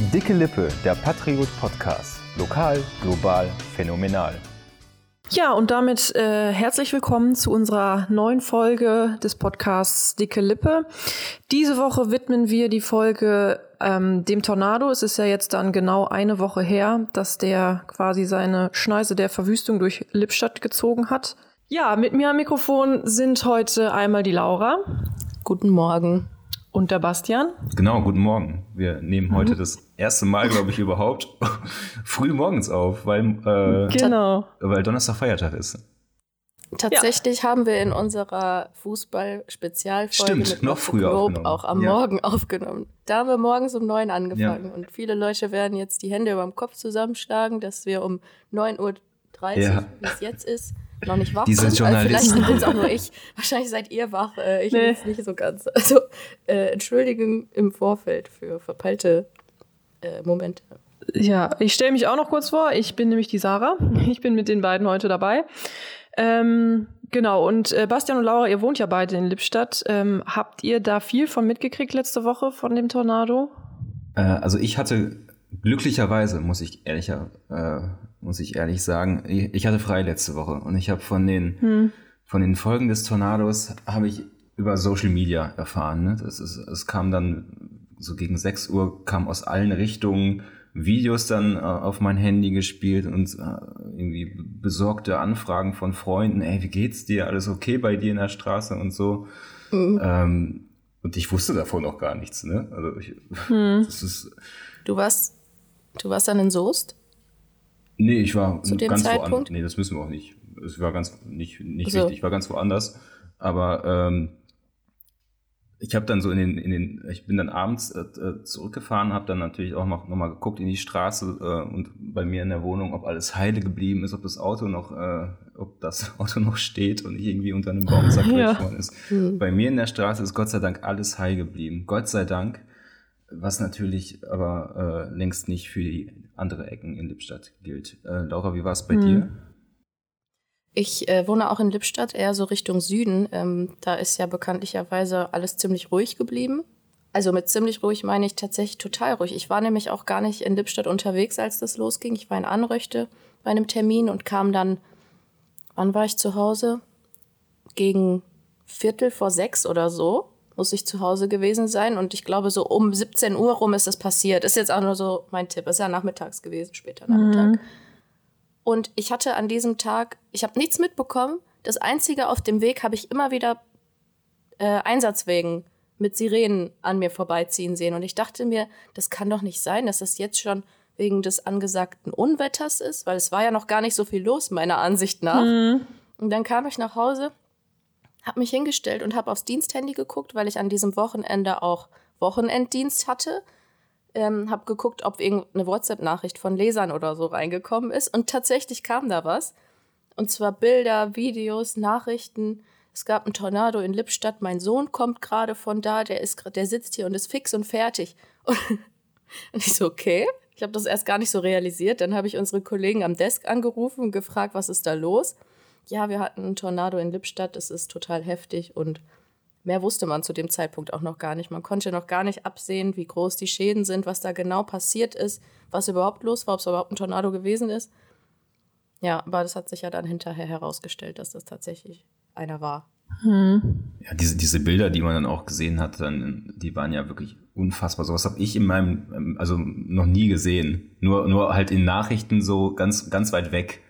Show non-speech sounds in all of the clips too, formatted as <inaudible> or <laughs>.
Dicke Lippe, der Patriot Podcast. Lokal, global, phänomenal. Ja, und damit äh, herzlich willkommen zu unserer neuen Folge des Podcasts Dicke Lippe. Diese Woche widmen wir die Folge ähm, dem Tornado. Es ist ja jetzt dann genau eine Woche her, dass der quasi seine Schneise der Verwüstung durch Lippstadt gezogen hat. Ja, mit mir am Mikrofon sind heute einmal die Laura. Guten Morgen. Und der Bastian. Genau, guten Morgen. Wir nehmen heute mhm. das erste Mal, glaube ich, überhaupt <laughs> früh morgens auf, weil, äh, genau. weil Donnerstag Feiertag ist. Tatsächlich ja. haben wir in unserer Fußball-Spezialfolge mit noch früher Globe auch am ja. Morgen aufgenommen. Da haben wir morgens um neun angefangen ja. und viele Leute werden jetzt die Hände über dem Kopf zusammenschlagen, dass wir um 9.30 Uhr, wie es jetzt ist, noch nicht wach Diese sind. Journalisten. vielleicht bin es auch nur ich. Wahrscheinlich seid ihr wach. Äh, ich nee. bin es nicht so ganz. Also äh, Entschuldigung im Vorfeld für verpeilte äh, Momente. Ja, ich stelle mich auch noch kurz vor. Ich bin nämlich die Sarah. Ich bin mit den beiden heute dabei. Ähm, genau, und äh, Bastian und Laura, ihr wohnt ja beide in Lippstadt. Ähm, habt ihr da viel von mitgekriegt letzte Woche von dem Tornado? Äh, also ich hatte glücklicherweise, muss ich ehrlicher, äh, muss ich ehrlich sagen, ich, hatte frei letzte Woche und ich habe von den hm. von den Folgen des Tornados habe ich über Social Media erfahren. Ne? Das ist, es kam dann so gegen 6 Uhr kam aus allen Richtungen Videos dann äh, auf mein Handy gespielt und äh, irgendwie besorgte Anfragen von Freunden, ey, wie geht's dir? Alles okay bei dir in der Straße und so. Mhm. Ähm, und ich wusste davon auch gar nichts, ne? Also ich, mhm. das ist. Du warst, du warst dann in Soest? Nee, ich war Zu dem ganz woanders. Nee, das müssen wir auch nicht. Es war ganz nicht, nicht also. wichtig, ich war ganz woanders. Aber ähm, ich habe dann so in den, in den, ich bin dann abends äh, äh zurückgefahren, habe dann natürlich auch noch, noch mal geguckt in die Straße äh, und bei mir in der Wohnung, ob alles heile geblieben ist, ob das Auto noch, äh, ob das <laughs> Auto noch steht und nicht irgendwie unter einem Baum <laughs> zerquetscht worden ist. Mhm. Bei mir in der Straße ist Gott sei Dank alles heil geblieben. Gott sei Dank, was natürlich aber äh, längst nicht für die andere Ecken in Lippstadt gilt. Äh, Laura, wie war es bei mhm. dir? Ich äh, wohne auch in Lippstadt, eher so Richtung Süden. Ähm, da ist ja bekanntlicherweise alles ziemlich ruhig geblieben. Also mit ziemlich ruhig meine ich tatsächlich total ruhig. Ich war nämlich auch gar nicht in Lippstadt unterwegs, als das losging. Ich war in Anröchte bei einem Termin und kam dann, wann war ich zu Hause? Gegen Viertel vor sechs oder so muss ich zu Hause gewesen sein. Und ich glaube, so um 17 Uhr rum ist das passiert. Ist jetzt auch nur so mein Tipp. Ist ja nachmittags gewesen, später Nachmittag. Mhm. Und ich hatte an diesem Tag, ich habe nichts mitbekommen. Das Einzige auf dem Weg habe ich immer wieder äh, Einsatzwegen mit Sirenen an mir vorbeiziehen sehen. Und ich dachte mir, das kann doch nicht sein, dass das jetzt schon wegen des angesagten Unwetters ist, weil es war ja noch gar nicht so viel los, meiner Ansicht nach. Mhm. Und dann kam ich nach Hause, habe mich hingestellt und habe aufs Diensthandy geguckt, weil ich an diesem Wochenende auch Wochenenddienst hatte ähm, habe geguckt, ob irgendeine WhatsApp-Nachricht von Lesern oder so reingekommen ist. Und tatsächlich kam da was. Und zwar Bilder, Videos, Nachrichten. Es gab einen Tornado in Lippstadt. Mein Sohn kommt gerade von da. Der, ist, der sitzt hier und ist fix und fertig. Und, <laughs> und ich so, okay. Ich habe das erst gar nicht so realisiert. Dann habe ich unsere Kollegen am Desk angerufen und gefragt, was ist da los? Ja, wir hatten einen Tornado in Lippstadt. Es ist total heftig und Mehr wusste man zu dem Zeitpunkt auch noch gar nicht. Man konnte noch gar nicht absehen, wie groß die Schäden sind, was da genau passiert ist, was überhaupt los war, ob es überhaupt ein Tornado gewesen ist. Ja, aber das hat sich ja dann hinterher herausgestellt, dass das tatsächlich einer war. Hm. Ja, diese, diese Bilder, die man dann auch gesehen hat, dann, die waren ja wirklich unfassbar. Sowas habe ich in meinem, also noch nie gesehen. Nur, nur halt in Nachrichten so ganz, ganz weit weg.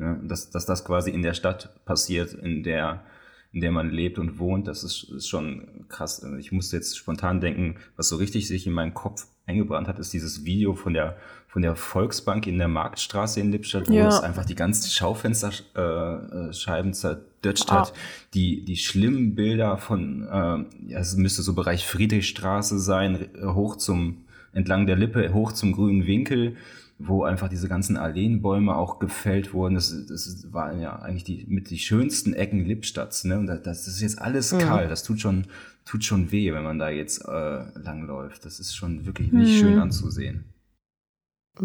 Ja, dass, dass das quasi in der Stadt passiert, in der in der man lebt und wohnt, das ist, ist schon krass. Ich musste jetzt spontan denken, was so richtig sich in meinen Kopf eingebrannt hat, ist dieses Video von der, von der Volksbank in der Marktstraße in Lippstadt, wo ja. es einfach die ganzen Schaufensterscheiben äh, zerdutscht ah. hat. Die, die schlimmen Bilder von, äh, ja, es müsste so Bereich Friedrichstraße sein, hoch zum, entlang der Lippe, hoch zum grünen Winkel wo einfach diese ganzen Alleenbäume auch gefällt wurden. Das, das waren ja eigentlich die mit die schönsten Ecken Lippstadts. Ne? Und das, das ist jetzt alles mhm. kahl. Das tut schon, tut schon weh, wenn man da jetzt äh, langläuft. Das ist schon wirklich nicht mhm. schön anzusehen.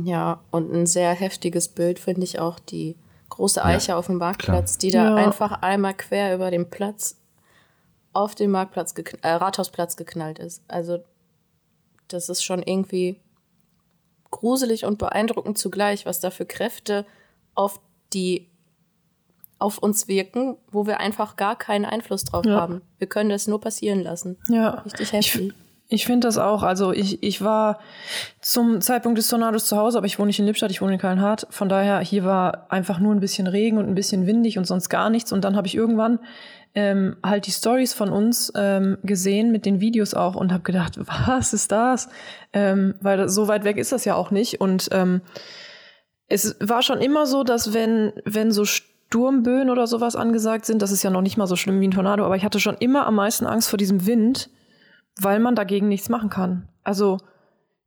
Ja, und ein sehr heftiges Bild finde ich auch die große Eiche ja, auf dem Marktplatz, klar. die da ja. einfach einmal quer über den Platz auf den Marktplatz, äh, Rathausplatz geknallt ist. Also das ist schon irgendwie gruselig und beeindruckend zugleich, was da für Kräfte auf die auf uns wirken, wo wir einfach gar keinen Einfluss drauf ja. haben. Wir können das nur passieren lassen. Ja. Richtig heftig. Ich, ich finde das auch. Also ich, ich war zum Zeitpunkt des Tornados zu Hause, aber ich wohne nicht in Lippstadt, ich wohne in Kallenhardt. Von daher, hier war einfach nur ein bisschen Regen und ein bisschen windig und sonst gar nichts. Und dann habe ich irgendwann ähm, halt die Stories von uns ähm, gesehen mit den Videos auch und habe gedacht, <laughs> was ist das? Ähm, weil so weit weg ist das ja auch nicht. Und ähm, es war schon immer so, dass wenn, wenn so Sturmböen oder sowas angesagt sind, das ist ja noch nicht mal so schlimm wie ein Tornado, aber ich hatte schon immer am meisten Angst vor diesem Wind, weil man dagegen nichts machen kann. Also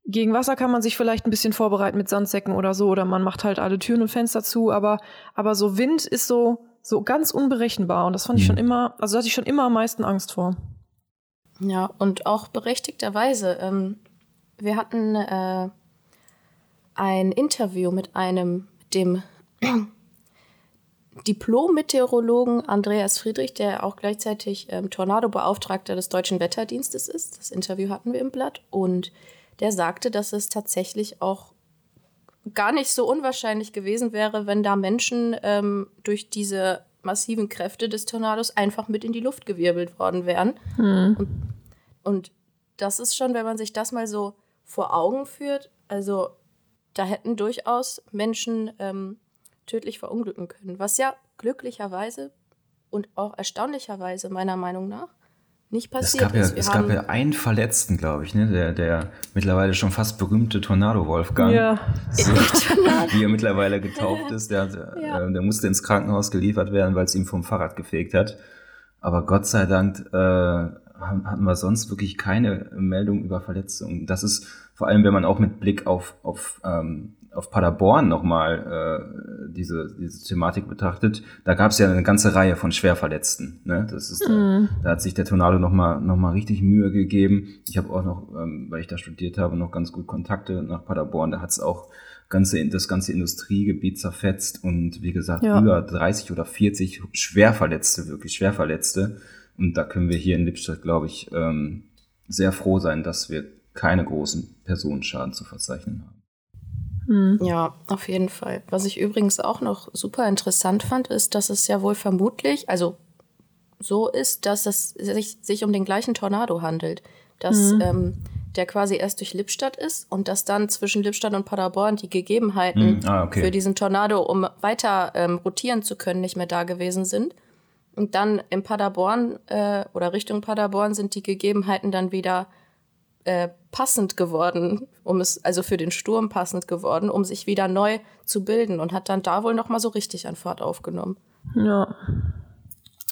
gegen Wasser kann man sich vielleicht ein bisschen vorbereiten mit Sandsäcken oder so, oder man macht halt alle Türen und Fenster zu, aber, aber so Wind ist so, so ganz unberechenbar und das fand ich schon mhm. immer, also da hatte ich schon immer am meisten Angst vor. Ja, und auch berechtigterweise. Ähm, wir hatten äh, ein Interview mit einem, dem <clears throat> Diplom-Meteorologen Andreas Friedrich, der auch gleichzeitig ähm, Tornado-Beauftragter des Deutschen Wetterdienstes ist. Das Interview hatten wir im Blatt. Und der sagte, dass es tatsächlich auch gar nicht so unwahrscheinlich gewesen wäre, wenn da Menschen ähm, durch diese massiven Kräfte des Tornados einfach mit in die Luft gewirbelt worden wären. Hm. Und, und das ist schon, wenn man sich das mal so vor Augen führt, also da hätten durchaus Menschen ähm, tödlich verunglücken können, was ja glücklicherweise und auch erstaunlicherweise meiner Meinung nach nicht passiert es gab ist. Ja, es gab ja einen Verletzten, glaube ich, ne? der, der mittlerweile schon fast berühmte <laughs> Tornado Wolfgang, ja. so, wie er mittlerweile getauft ist, der, ja. äh, der musste ins Krankenhaus geliefert werden, weil es ihm vom Fahrrad gefegt hat. Aber Gott sei Dank äh, hatten wir sonst wirklich keine Meldung über Verletzungen. Das ist vor allem, wenn man auch mit Blick auf, auf ähm, auf Paderborn nochmal äh, diese, diese Thematik betrachtet, da gab es ja eine ganze Reihe von Schwerverletzten. Ne? Das ist, mhm. da, da, hat sich der Tornado nochmal noch mal richtig Mühe gegeben. Ich habe auch noch, ähm, weil ich da studiert habe, noch ganz gut Kontakte nach Paderborn. Da hat es auch ganze, das ganze Industriegebiet zerfetzt und wie gesagt, ja. über 30 oder 40 Schwerverletzte, wirklich Schwerverletzte. Und da können wir hier in Lippstadt, glaube ich, ähm, sehr froh sein, dass wir keine großen Personenschaden zu verzeichnen haben. Mhm. Ja, auf jeden Fall. Was ich übrigens auch noch super interessant fand, ist, dass es ja wohl vermutlich, also so ist, dass es sich, sich um den gleichen Tornado handelt. Dass mhm. ähm, der quasi erst durch Lippstadt ist und dass dann zwischen Lippstadt und Paderborn die Gegebenheiten mhm. ah, okay. für diesen Tornado, um weiter ähm, rotieren zu können, nicht mehr da gewesen sind. Und dann in Paderborn äh, oder Richtung Paderborn sind die Gegebenheiten dann wieder äh, passend geworden, um es also für den Sturm passend geworden, um sich wieder neu zu bilden und hat dann da wohl noch mal so richtig an Fahrt aufgenommen. Ja.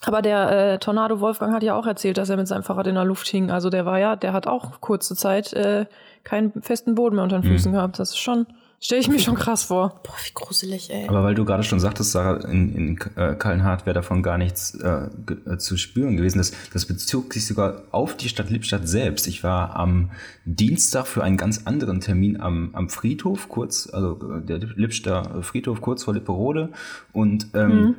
Aber der äh, Tornado Wolfgang hat ja auch erzählt, dass er mit seinem Fahrrad in der Luft hing. Also der war ja, der hat auch kurze Zeit äh, keinen festen Boden mehr unter den Füßen mhm. gehabt. Das ist schon Stelle ich mir schon krass vor. Boah, wie gruselig, ey. Aber weil du gerade schon sagtest, Sarah, in, in äh, Kallenhardt wäre davon gar nichts äh, äh, zu spüren gewesen. Das, das bezog sich sogar auf die Stadt Lippstadt selbst. Ich war am Dienstag für einen ganz anderen Termin am, am Friedhof, kurz, also äh, der Lippstadter Friedhof kurz vor Lipperode. Und ähm, mhm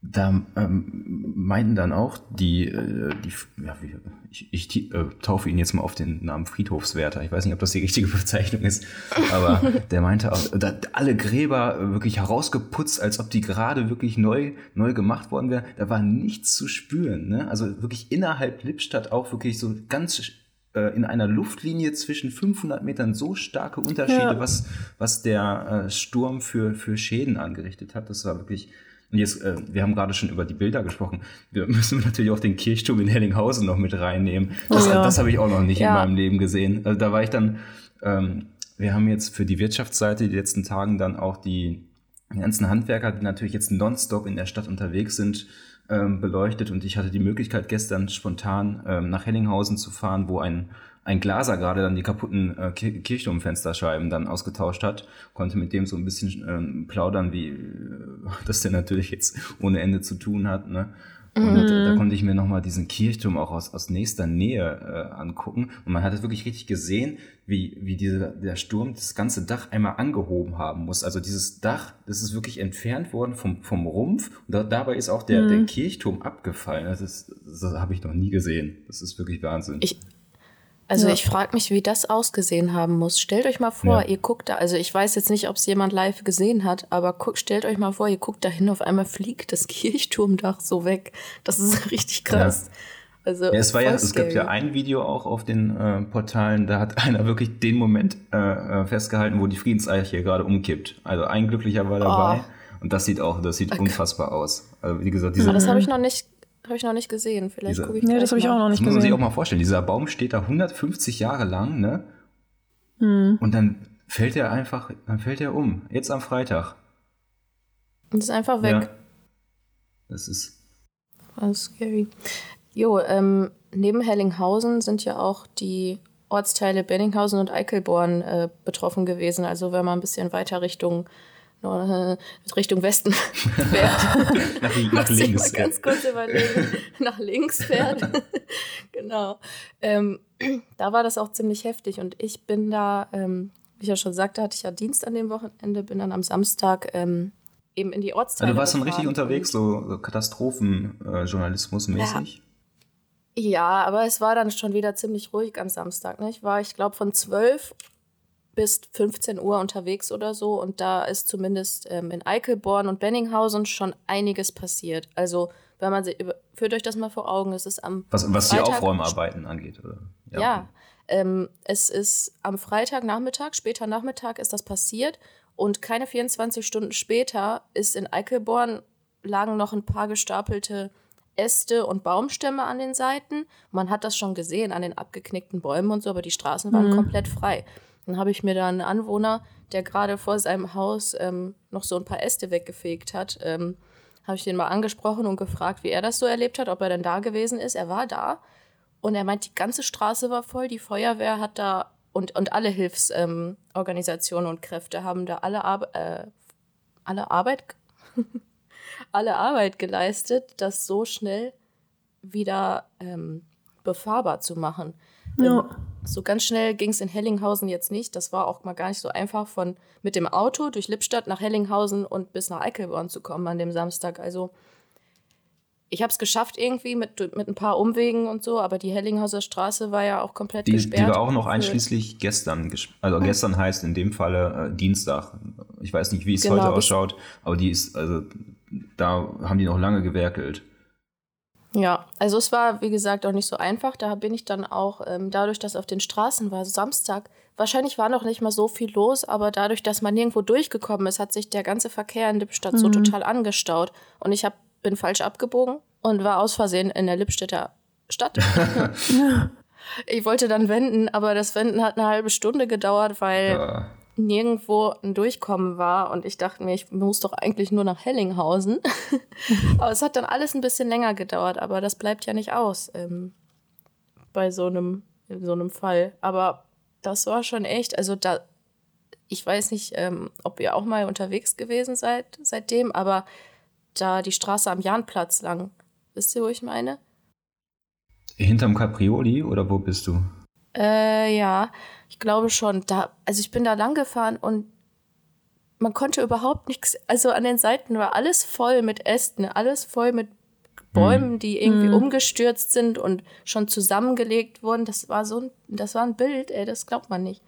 da ähm, meinten dann auch die, äh, die ja, wie, ich, ich äh, taufe ihn jetzt mal auf den Namen Friedhofswärter. Ich weiß nicht, ob das die richtige <laughs> Bezeichnung ist, aber <laughs> der meinte auch, da, alle Gräber wirklich herausgeputzt, als ob die gerade wirklich neu, neu gemacht worden wären. Da war nichts zu spüren. Ne? Also wirklich innerhalb Lippstadt auch wirklich so ganz äh, in einer Luftlinie zwischen 500 Metern so starke Unterschiede, ja. was, was der äh, Sturm für, für Schäden angerichtet hat. Das war wirklich und jetzt, äh, wir haben gerade schon über die Bilder gesprochen. Wir <laughs> müssen natürlich auch den Kirchturm in Hellinghausen noch mit reinnehmen. Das, oh ja. das habe ich auch noch nicht ja. in meinem Leben gesehen. Also da war ich dann, ähm, wir haben jetzt für die Wirtschaftsseite die letzten Tagen dann auch die ganzen Handwerker, die natürlich jetzt nonstop in der Stadt unterwegs sind, ähm, beleuchtet. Und ich hatte die Möglichkeit, gestern spontan ähm, nach Hellinghausen zu fahren, wo ein ein Glaser gerade dann die kaputten äh, Kirchturmfensterscheiben dann ausgetauscht hat, konnte mit dem so ein bisschen ähm, plaudern, wie äh, <laughs> das der natürlich jetzt ohne Ende zu tun hat. Ne? Und mhm. da konnte ich mir nochmal diesen Kirchturm auch aus, aus nächster Nähe äh, angucken. Und man hat es wirklich richtig gesehen, wie, wie diese, der Sturm das ganze Dach einmal angehoben haben muss. Also dieses Dach, das ist wirklich entfernt worden vom, vom Rumpf. Und da, dabei ist auch der, mhm. der Kirchturm abgefallen. Das, ist, das habe ich noch nie gesehen. Das ist wirklich Wahnsinn. Ich, Also ja. ich frage mich, wie das ausgesehen haben muss. Stellt euch mal vor, ja. ihr guckt da, also ich weiß jetzt nicht, ob es jemand live gesehen hat, aber guck, stellt euch mal vor, ihr guckt da hin, auf einmal fliegt das <laughs> Kirchturmdach so weg. Das ist <laughs> richtig krass. Ja. Also ja, es war ja, es gibt ja ein Video auch auf den äh, Portalen, da hat <laughs> einer wirklich den Moment äh, äh festgehalten, wo die Friedenseiche gerade umkippt. Also ein Glücklicher war dabei oh. und das sieht auch, das sieht okay. unfassbar aus. Also wie gesagt, diese. Aber das habe ich noch nicht habe ich noch nicht gesehen. Vielleicht gucke ich Nee, das habe ich auch noch nicht gesehen. Das muss man sich auch mal vorstellen. Dieser Baum steht da 150 Jahre lang, ne? Hm. Und dann fällt er einfach, dann fällt er um. Jetzt am Freitag. Und ist einfach weg. Ja. Das ist. Das ist scary. Jo, ähm, neben Hellinghausen sind ja auch die Ortsteile Benninghausen und Eichelborn äh, betroffen gewesen. Also wenn man ein bisschen weiter Richtung äh, Richtung Westen <laughs> fährt. nach, nach links. Mal ganz kurz überlegen. <laughs> nach links fährt. <laughs> genau. Ähm, da war das auch ziemlich heftig und ich bin da, ähm, wie ich ja schon sagte, hatte ich ja Dienst an dem Wochenende, bin dann am Samstag ähm, eben in die Ortsteile. Also du warst dann richtig unterwegs, so, so Katastrophenjournalismus-mäßig? Ja. Ja, aber es war dann schon wieder ziemlich ruhig am Samstag. Ne? Ich war, ich glaube, von 12 bis 15 Uhr unterwegs oder so. Und da ist zumindest ähm, in Eichelborn und Benninghausen schon einiges passiert. Also, wenn man sich, führt euch das mal vor Augen, es ist am. Was, was die Aufräumarbeiten angeht, oder? Ja, ja ähm, es ist am Freitagnachmittag, später Nachmittag ist das passiert. Und keine 24 Stunden später ist in Eichelborn lagen noch ein paar gestapelte Äste und Baumstämme an den Seiten. Man hat das schon gesehen an den abgeknickten Bäumen und so, aber die Straßen waren mhm. komplett frei. Dann habe ich mir da einen Anwohner, der gerade vor seinem Haus ähm, noch so ein paar Äste weggefegt hat, ähm, habe ich den mal angesprochen und gefragt, wie er das so erlebt hat, ob er denn da gewesen ist. Er war da und er meint, die ganze Straße war voll, die Feuerwehr hat da und, und alle Hilfsorganisationen ähm, und Kräfte haben da alle, Ar äh, alle Arbeit <laughs> alle Arbeit geleistet, das so schnell wieder ähm, befahrbar zu machen. Ja. Ähm, so ganz schnell ging es in Hellinghausen jetzt nicht. Das war auch mal gar nicht so einfach, von mit dem Auto durch Lippstadt nach Hellinghausen und bis nach Eickelborn zu kommen an dem Samstag. Also ich habe es geschafft irgendwie mit, mit ein paar Umwegen und so, aber die Hellinghauser Straße war ja auch komplett die, gesperrt. Die war auch noch einschließlich gestern, also gestern heißt in dem Falle äh, Dienstag. Ich weiß nicht, wie es genau, heute ausschaut, aber die ist, also da haben die noch lange gewerkelt. Ja, also es war, wie gesagt, auch nicht so einfach. Da bin ich dann auch, ähm, dadurch, dass auf den Straßen war, Samstag, wahrscheinlich war noch nicht mal so viel los, aber dadurch, dass man nirgendwo durchgekommen ist, hat sich der ganze Verkehr in Lippstadt mhm. so total angestaut. Und ich hab, bin falsch abgebogen und war aus Versehen in der Lippstädter Stadt. <laughs> ich wollte dann wenden, aber das Wenden hat eine halbe Stunde gedauert, weil ja nirgendwo ein Durchkommen war und ich dachte mir, ich muss doch eigentlich nur nach Hellinghausen. <laughs> aber es hat dann alles ein bisschen länger gedauert, aber das bleibt ja nicht aus ähm, bei so einem, so einem Fall. Aber das war schon echt, also da, ich weiß nicht, ähm, ob ihr auch mal unterwegs gewesen seid seitdem, aber da die Straße am Jahnplatz lang, wisst ihr, wo ich meine? Hinterm Caprioli oder wo bist du? Äh, ja, ich glaube schon. Da, also ich bin da lang gefahren und man konnte überhaupt nichts, also an den Seiten war alles voll mit Ästen, alles voll mit Bäumen, mhm. die irgendwie mhm. umgestürzt sind und schon zusammengelegt wurden. Das war so ein, das war ein Bild, ey, das glaubt man nicht.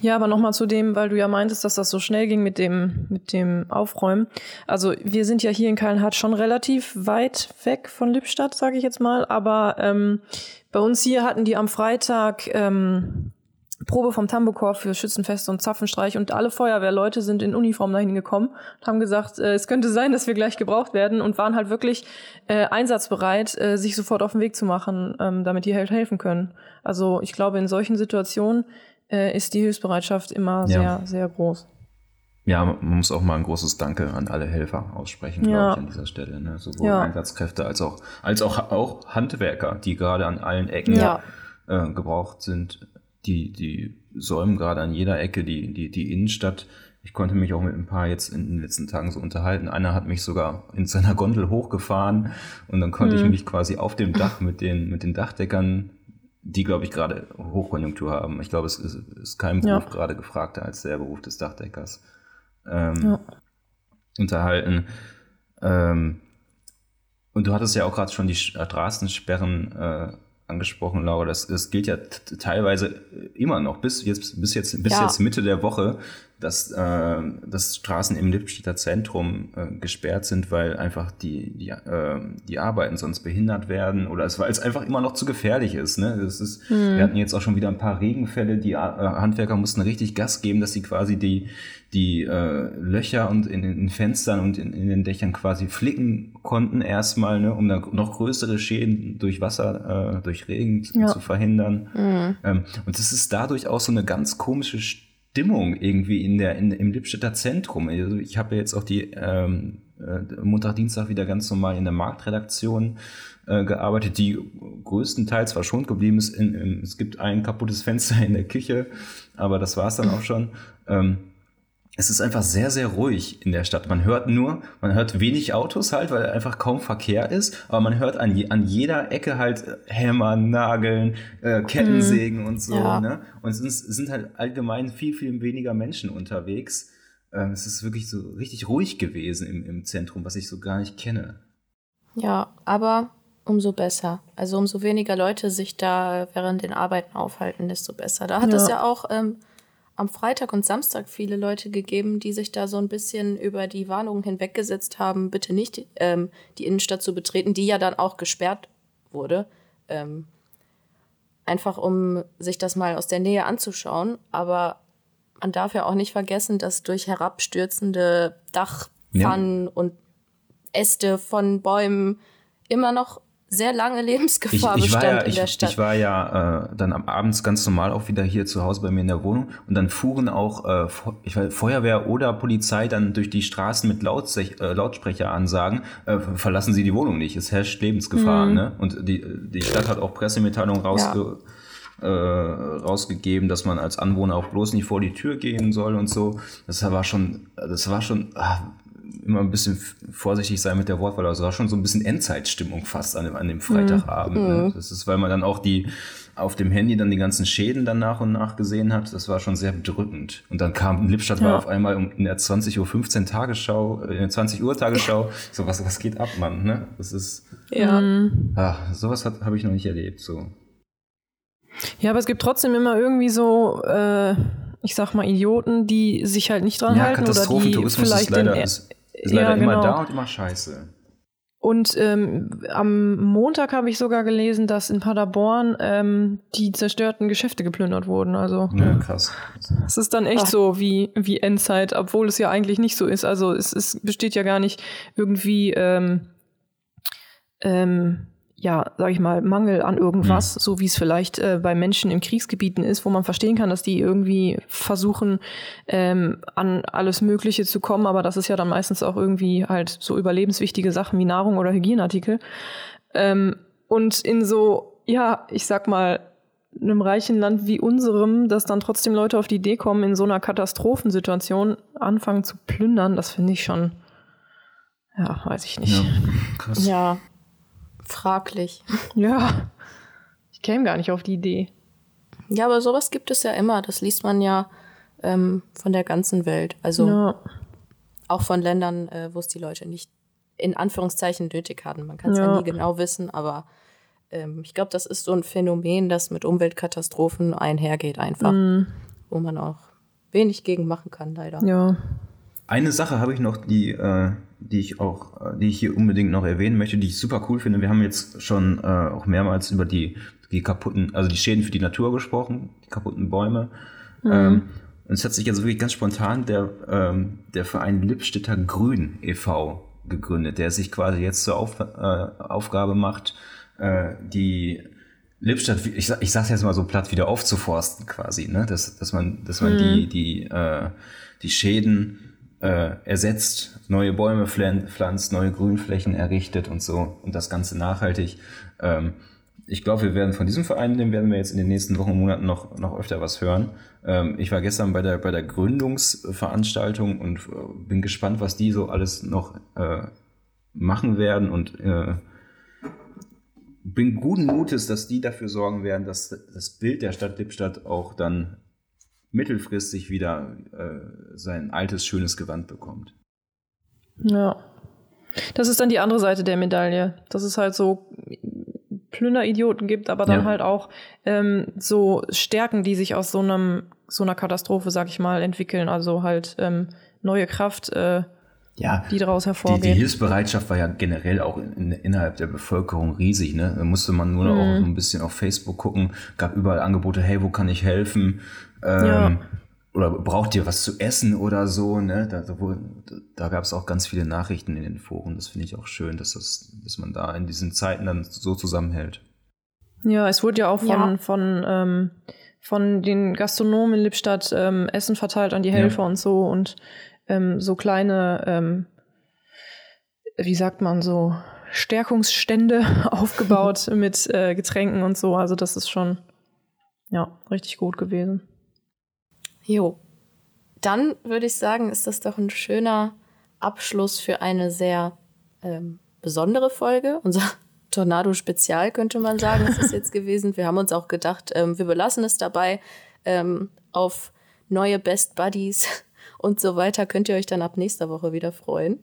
Ja, aber nochmal zu dem, weil du ja meintest, dass das so schnell ging mit dem, mit dem Aufräumen. Also wir sind ja hier in Kallenhardt schon relativ weit weg von Lippstadt, sage ich jetzt mal. Aber ähm, bei uns hier hatten die am Freitag ähm, Probe vom Tambourchor für Schützenfest und Zapfenstreich und alle Feuerwehrleute sind in Uniform dahin gekommen und haben gesagt, äh, es könnte sein, dass wir gleich gebraucht werden und waren halt wirklich äh, einsatzbereit, äh, sich sofort auf den Weg zu machen, ähm, damit die halt helfen können. Also ich glaube, in solchen Situationen äh, ist die Hilfsbereitschaft immer ja. sehr, sehr groß. Ja, man muss auch mal ein großes Danke an alle Helfer aussprechen, ja. glaube ich, an dieser Stelle. Ne? Sowohl ja. Einsatzkräfte als auch, als auch, auch Handwerker, die gerade an allen Ecken ja. äh, gebraucht sind. Die, die säumen gerade an jeder Ecke die, die, die Innenstadt. Ich konnte mich auch mit ein paar jetzt in den letzten Tagen so unterhalten. Einer hat mich sogar in seiner Gondel hochgefahren und dann konnte mhm. ich mich quasi auf dem Dach mit den, mit den Dachdeckern die, glaube ich, gerade Hochkonjunktur haben. Ich glaube, es ist, ist kein Beruf ja. gerade gefragter als der Beruf des Dachdeckers. Ähm, ja. Unterhalten. Ähm, und du hattest ja auch gerade schon die Straßensperren äh, angesprochen, Laura. Das, das gilt ja teilweise immer noch bis jetzt, bis jetzt, bis ja. jetzt Mitte der Woche, dass, äh, dass Straßen im Lippstädter Zentrum äh, gesperrt sind, weil einfach die, die, äh, die Arbeiten sonst behindert werden oder es, weil es einfach immer noch zu gefährlich ist. Ne? Das ist hm. Wir hatten jetzt auch schon wieder ein paar Regenfälle, die äh, Handwerker mussten richtig Gas geben, dass sie quasi die, die äh, Löcher und in den Fenstern und in, in den Dächern quasi flicken konnten erstmal, ne, um dann noch größere Schäden durch Wasser, äh, durch Regen ja. zu verhindern. Mhm. Ähm, und es ist dadurch auch so eine ganz komische Stimmung irgendwie in der, in, im Lippstädter Zentrum. Also ich habe ja jetzt auch die ähm, äh, Montag, Dienstag wieder ganz normal in der Marktredaktion äh, gearbeitet, die größtenteils verschont geblieben ist. In, in, es gibt ein kaputtes Fenster in der Küche, aber das war es dann auch schon. Ähm, es ist einfach sehr, sehr ruhig in der Stadt. Man hört nur, man hört wenig Autos halt, weil einfach kaum Verkehr ist, aber man hört an, je, an jeder Ecke halt Hämmern, Nageln, äh, Kettensägen mhm. und so. Ja. Ne? Und es sind, halt allgemein viel, viel weniger Menschen unterwegs. Ähm, es ist wirklich so richtig ruhig gewesen im, im Zentrum, was ich so gar nicht kenne. Ja, aber umso besser. Also umso weniger Leute sich da während den Arbeiten aufhalten, desto besser. Da hat ja. es ja auch. Ähm, am Freitag und Samstag viele Leute gegeben, die sich da so ein bisschen über die Warnungen hinweggesetzt haben, bitte nicht ähm, die Innenstadt zu betreten, die ja dann auch gesperrt wurde. Ähm, einfach um sich das mal aus der Nähe anzuschauen. Aber man darf ja auch nicht vergessen, dass durch herabstürzende Dachpfannen ja. und Äste von Bäumen immer noch sehr lange Lebensgefahr ich, ich bestand ja, in ich, der Stadt. Ich war ja äh, dann am Abends ganz normal auch wieder hier zu Hause bei mir in der Wohnung und dann fuhren auch äh, ich weiß, Feuerwehr oder Polizei dann durch die Straßen mit Lautsech, äh, Lautsprecheransagen, äh, verlassen Sie die Wohnung nicht, es herrscht Lebensgefahr. Mhm. Ne? Und die, die Stadt hat auch Pressemitteilungen rausge ja. äh, rausgegeben, dass man als Anwohner auch bloß nicht vor die Tür gehen soll und so. Das war schon, das war schon, ah, immer ein bisschen vorsichtig sein mit der Wortwahl. Also war schon so ein bisschen Endzeitstimmung fast an dem, an dem Freitagabend. Mhm. Ne? Das ist, weil man dann auch die auf dem Handy dann die ganzen Schäden dann nach und nach gesehen hat. Das war schon sehr bedrückend. Und dann kam Lippstadt ja. war auf einmal in der 20.15 Uhr Tagesschau, in der 20 Uhr Tagesschau. so, was, was geht ab, Mann? Ne? Das ist. Ja. Ach, sowas habe ich noch nicht erlebt. So. Ja, aber es gibt trotzdem immer irgendwie so. Äh ich sag mal, Idioten, die sich halt nicht dran ja, halten oder die vielleicht ist leider, den, ist, ist leider ja, genau. immer da und immer scheiße. Und ähm, am Montag habe ich sogar gelesen, dass in Paderborn ähm, die zerstörten Geschäfte geplündert wurden. Also ja, krass. Es ist dann echt Ach. so wie, wie Endzeit, obwohl es ja eigentlich nicht so ist. Also es, es besteht ja gar nicht irgendwie ähm, ähm, ja, sag ich mal, Mangel an irgendwas, mhm. so wie es vielleicht äh, bei Menschen in Kriegsgebieten ist, wo man verstehen kann, dass die irgendwie versuchen, ähm, an alles Mögliche zu kommen, aber das ist ja dann meistens auch irgendwie halt so überlebenswichtige Sachen wie Nahrung oder Hygieneartikel. Ähm, und in so, ja, ich sag mal, einem reichen Land wie unserem, dass dann trotzdem Leute auf die Idee kommen, in so einer Katastrophensituation anfangen zu plündern, das finde ich schon, ja, weiß ich nicht. Ja, krass. Ja, fraglich. <laughs> Ja, ich käme gar nicht auf die Idee. Ja, aber sowas gibt es ja immer. Das liest man ja ähm, von der ganzen Welt. Also ja. auch von Ländern, äh, wo es die Leute nicht in Anführungszeichen nötig hatten. Man kann es ja. ja. nie genau wissen, aber ähm, ich glaube, das ist so ein Phänomen, das mit Umweltkatastrophen einhergeht einfach, mhm. wo man auch wenig gegen machen kann, leider. Ja. Eine Sache habe ich noch, die, äh, die ich auch, äh, die ich hier unbedingt noch erwähnen möchte, die ich super cool finde. Wir haben jetzt schon äh, auch mehrmals über die, die kaputten, also die Schäden für die Natur gesprochen, die kaputten Bäume. Mhm. Ähm, und es hat sich also wirklich ganz spontan der, ähm, der Verein Lippstädter Grün e.V. gegründet, der sich quasi jetzt zur Auf, äh, Aufgabe macht, äh, die Lippstadt, ich, ich sag's jetzt mal so platt, wieder aufzuforsten quasi, ne? Dass, dass man, dass man mhm. die, die, äh, die Schäden äh, ersetzt, neue Bäume pflanzt, neue Grünflächen errichtet und so und das Ganze nachhaltig. Ähm, ich glaube, wir werden von diesem Verein, dem werden wir jetzt in den nächsten Wochen und Monaten noch, noch öfter was hören. Ähm, ich war gestern bei der, bei der Gründungsveranstaltung und äh, bin gespannt, was die so alles noch äh, machen werden und äh, bin guten Mutes, dass die dafür sorgen werden, dass das Bild der Stadt Lippstadt auch dann mittelfristig wieder äh, sein altes, schönes Gewand bekommt. Ja. Das ist dann die andere Seite der Medaille. Das ist halt so Plünderidioten gibt, aber dann ja. halt auch ähm, so Stärken, die sich aus so einem so einer Katastrophe, sag ich mal, entwickeln. Also halt ähm, neue Kraft, äh, ja, die daraus hervorgeht. Die, die, Hilfsbereitschaft war ja generell auch in, innerhalb der Bevölkerung riesig. Ne? Da musste man nur mhm. auch so ein bisschen auf Facebook gucken, gab überall Angebote, hey, wo kann ich helfen? Ähm, ja. Oder braucht ihr was zu essen oder so? Ne? Da, da, da gab es auch ganz viele Nachrichten in den Foren. Das finde ich auch schön, dass, das, dass man da in diesen Zeiten dann so zusammenhält. Ja, es wurde ja auch von, ja. von, ähm, von den Gastronomen in Lippstadt ähm, Essen verteilt an die Helfer ja. und so und ähm, so kleine, ähm, wie sagt man so, Stärkungsstände <laughs> aufgebaut <laughs> mit äh, Getränken und so. Also das ist schon, ja, richtig gut gewesen. Jo. Dann würde ich sagen, ist das doch ein schöner Abschluss für eine sehr ähm, besondere Folge. Unser <laughs> Tornado-Spezial könnte man sagen, ist es jetzt gewesen. Wir haben uns auch gedacht, ähm, wir belassen es dabei. Ähm, auf neue Best Buddies <laughs> und so weiter könnt ihr euch dann ab nächster Woche wieder freuen.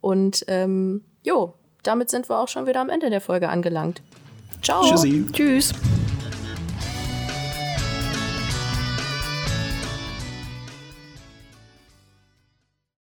Und ähm, jo, damit sind wir auch schon wieder am Ende der Folge angelangt. Ciao. Tschüssi. Tschüss.